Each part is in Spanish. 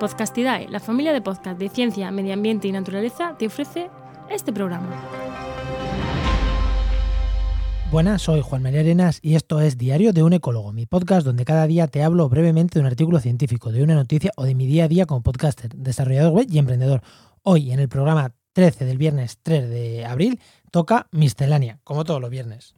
Podcastidae, la familia de podcast de ciencia, medio ambiente y naturaleza, te ofrece este programa. Buenas, soy Juan María Arenas y esto es Diario de un Ecólogo, mi podcast donde cada día te hablo brevemente de un artículo científico, de una noticia o de mi día a día como podcaster, desarrollador web y emprendedor. Hoy, en el programa 13 del viernes 3 de abril, toca Miscelánea, como todos los viernes.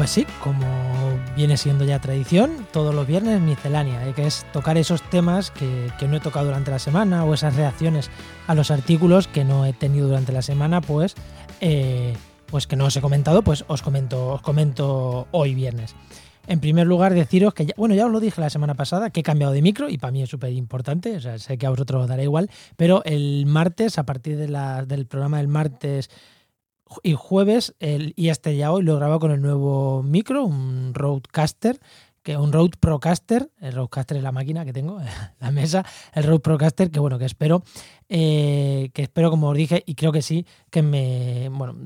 Pues sí, como viene siendo ya tradición, todos los viernes miscelánea, ¿eh? que es tocar esos temas que, no he tocado durante la semana o esas reacciones a los artículos que no he tenido durante la semana, pues, eh, pues que no os he comentado, pues os comento, os comento hoy viernes. En primer lugar, deciros que, ya, bueno, ya os lo dije la semana pasada, que he cambiado de micro y para mí es súper importante, o sea, sé que a vosotros os dará igual, pero el martes, a partir de la, del programa del martes y jueves, el, y este ya hoy lo he grabado con el nuevo micro, un Roadcaster, que un Rode Procaster, el Roadcaster es la máquina que tengo, la mesa, el Rode Procaster, que bueno, que espero, eh, que espero, como os dije, y creo que sí, que me, bueno,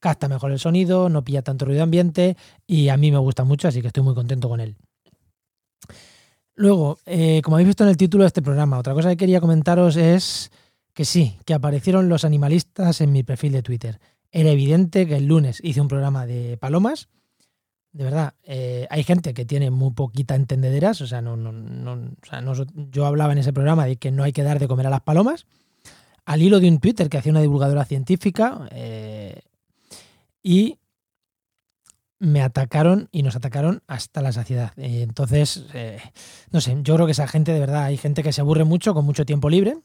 capta mejor el sonido, no pilla tanto ruido ambiente, y a mí me gusta mucho, así que estoy muy contento con él. Luego, eh, como habéis visto en el título de este programa, otra cosa que quería comentaros es que sí, que aparecieron los animalistas en mi perfil de Twitter. Era evidente que el lunes hice un programa de palomas. De verdad, eh, hay gente que tiene muy poquita entendederas. O sea, no, no, no, o sea yo hablaba en ese programa de que no hay que dar de comer a las palomas. Al hilo de un Twitter que hacía una divulgadora científica. Eh, y me atacaron y nos atacaron hasta la saciedad. Eh, entonces, no sé, yo creo que esa gente, de verdad, hay gente que se aburre mucho con mucho tiempo libre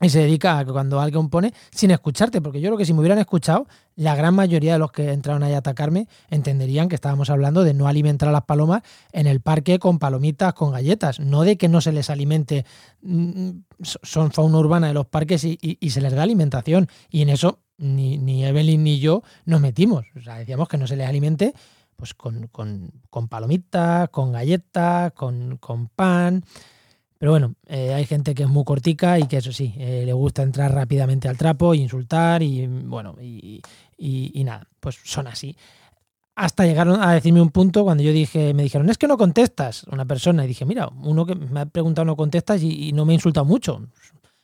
y se dedica a que cuando alguien pone sin escucharte, porque yo creo que si me hubieran escuchado, la gran mayoría de los que entraron ahí a atacarme entenderían que estábamos hablando de no alimentar a las palomas en el parque con palomitas, con galletas, no de que no se les alimente, mm, son fauna urbana de los parques y, se les da alimentación. Y en eso ni, ni, Evelyn ni yo nos metimos. O sea, decíamos que no se les alimente pues con, con, con palomitas, con galletas, con, con pan. Pero bueno, eh, hay gente que es muy cortica y que eso sí, eh, le gusta entrar rápidamente al trapo, e insultar y bueno, y, nada, pues son así. Hasta llegaron a decirme un punto cuando yo dije, me dijeron, es que no contestas una persona. Y dije, mira, uno que me ha preguntado no contestas y, no me ha insultado mucho.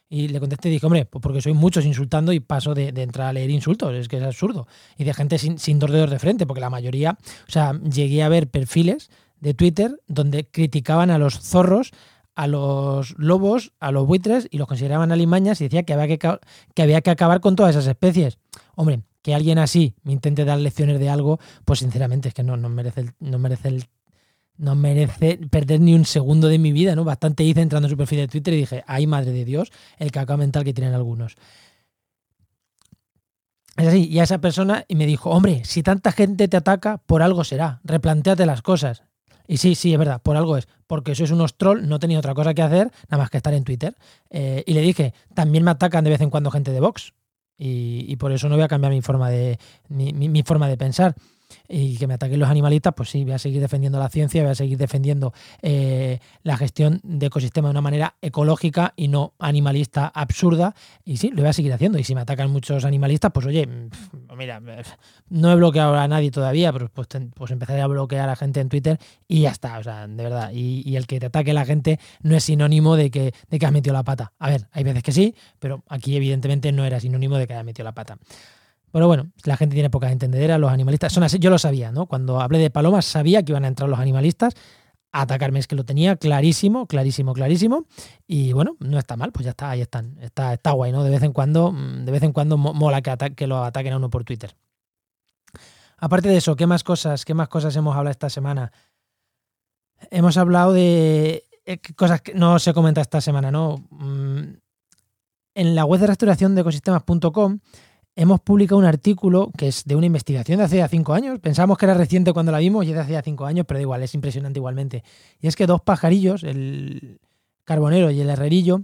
Y le contesté y dije, hombre, pues porque soy muchos insultando y paso de, entrar a leer insultos, es que es absurdo. Y de gente sin, sin dos dedos de frente, porque la mayoría, o sea, llegué a ver perfiles de Twitter donde criticaban a los zorros a los lobos, a los buitres y los consideraban alimañas y decía que había que, que había que acabar con todas esas especies. Hombre, que alguien así me intente dar lecciones de algo, pues sinceramente es que no, no merece no merece el, no merece perder ni un segundo de mi vida, ¿no? Bastante hice entrando en su perfil de Twitter y dije, ay madre de Dios, el cacao mental que tienen algunos. Es así, y a esa persona y me dijo, hombre, si tanta gente te ataca, por algo será, replanteate las cosas. Y sí, sí, es verdad, por algo es. Porque sois unos trolls, no tenía otra cosa que hacer, nada más que estar en Twitter. Eh, y le dije, también me atacan de vez en cuando gente de Vox. Y, por eso no voy a cambiar mi forma de, mi forma de pensar y que me ataquen los animalistas, pues sí, voy a seguir defendiendo la ciencia, voy a seguir defendiendo eh, la gestión de ecosistemas de una manera ecológica y no animalista absurda. Y sí, lo voy a seguir haciendo. Y si me atacan muchos animalistas, pues oye, mira, no he bloqueado a nadie todavía, pero pues, pues empezaré a bloquear a la gente en Twitter y ya está. O sea, de verdad. Y, el que te ataque la gente no es sinónimo de que, de que has metido la pata. A ver, hay veces que sí, pero aquí evidentemente no era sinónimo de que haya metido la pata. Pero bueno, la gente tiene poca entendedera, los animalistas son así, yo lo sabía, ¿no? Cuando hablé de palomas sabía que iban a entrar los animalistas a atacarme, es que lo tenía clarísimo, clarísimo, clarísimo. Y bueno, no está mal, pues ya está, ahí están. Está, está guay, ¿no? De vez en cuando, mm, de vez en cuando mola que, lo ataquen a uno por Twitter. Aparte de eso, ¿qué más cosas, qué más cosas hemos hablado esta semana? Hemos hablado de eh, cosas que no se comenta esta semana, ¿no? Mm, en la web de restauración de ecosistemas.com hemos publicado un artículo que es de una investigación de hace ya cinco años. Pensamos que era reciente cuando la vimos y es de hace ya cinco años, pero da igual, es impresionante igualmente. Y es que dos pajarillos, el carbonero y el herrerillo,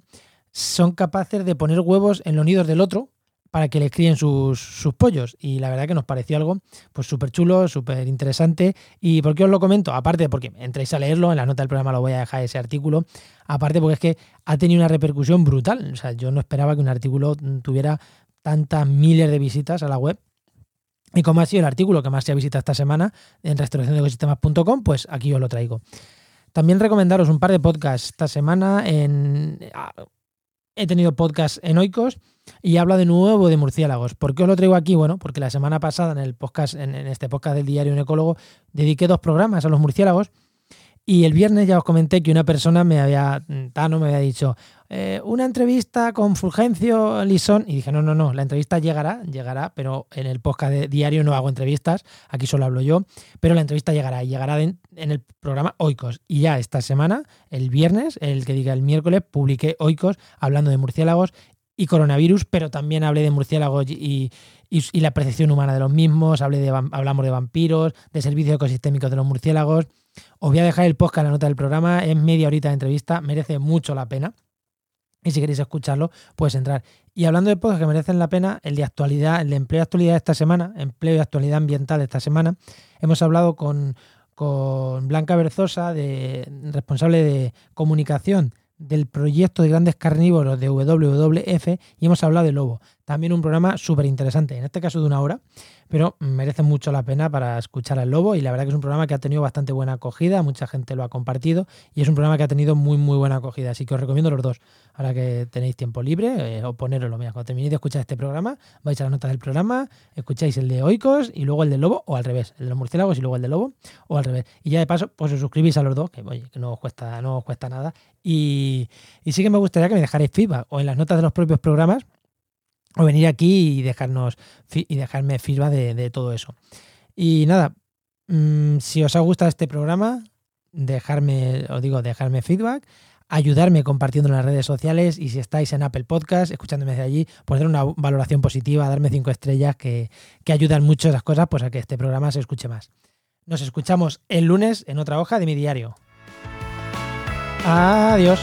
son capaces de poner huevos en los nidos del otro, para que les críen sus, sus, pollos. Y la verdad que nos pareció algo pues súper chulo, súper interesante. ¿Y por qué os lo comento? Aparte porque entréis a leerlo, en la nota del programa lo voy a dejar ese artículo. Aparte porque es que ha tenido una repercusión brutal. O sea, yo no esperaba que un artículo tuviera tantas miles de visitas a la web. Y como ha sido el artículo que más se ha visitado esta semana en restauraciondeecosistemas.com, pues aquí os lo traigo. También recomendaros un par de podcasts esta semana. En, ah, he tenido podcasts en Oikos y habla de nuevo de murciélagos. ¿Por qué os lo traigo aquí? Bueno, porque la semana pasada en el podcast, en, este podcast del diario Un Ecólogo, dediqué dos programas a los murciélagos. Y el viernes ya os comenté que una persona me había, Tano me había dicho, eh, una entrevista con Fulgencio Lisón. Y dije, no, no, no, la entrevista llegará, llegará, pero en el podcast de diario no hago entrevistas, aquí solo hablo yo, pero la entrevista llegará y llegará en, el programa Oikos. Y ya esta semana, el viernes, el que diga el miércoles, publiqué Oikos hablando de murciélagos y coronavirus, pero también hablé de murciélagos y, la percepción humana de los mismos, hablé de, hablamos de vampiros, de servicios ecosistémicos de los murciélagos. Os voy a dejar el podcast en la nota del programa, es media horita de entrevista, merece mucho la pena. Y si queréis escucharlo, puedes entrar. Y hablando de podcasts que merecen la pena, el de actualidad, el de empleo y actualidad esta semana, empleo y actualidad ambiental esta semana, hemos hablado con, con Blanca Berzosa, de, responsable de comunicación del proyecto de grandes carnívoros de WWF y hemos hablado de lobo. También un programa súper interesante, en este caso de una hora, pero merece mucho la pena para escuchar al lobo y la verdad que es un programa que ha tenido bastante buena acogida, mucha gente lo ha compartido y es un programa que ha tenido muy muy buena acogida, así que os recomiendo los dos. Ahora que tenéis tiempo libre, eh, o poneroslo, mira, cuando terminéis de escuchar este programa, vais a las notas del programa, escucháis el de Oikos y luego el del lobo, o al revés, el de los murciélagos y luego el del lobo, o al revés. Y ya de paso, pues os suscribís a los dos, que oye, que no os cuesta, no os cuesta nada. Y, y sí que me gustaría que me dejarais feedback o en las notas de los propios programas o venir aquí y dejarnos y dejarme feedback de, todo eso. Y nada, mm, si os ha gustado este programa, dejarme, os digo, dejarme feedback, ayudarme compartiendo en las redes sociales y si estáis en Apple Podcast, escuchándome desde allí, pues dar una valoración positiva, darme cinco estrellas que, que ayudan mucho esas cosas pues a que este programa se escuche más. Nos escuchamos el lunes en otra hoja de mi diario. Adiós.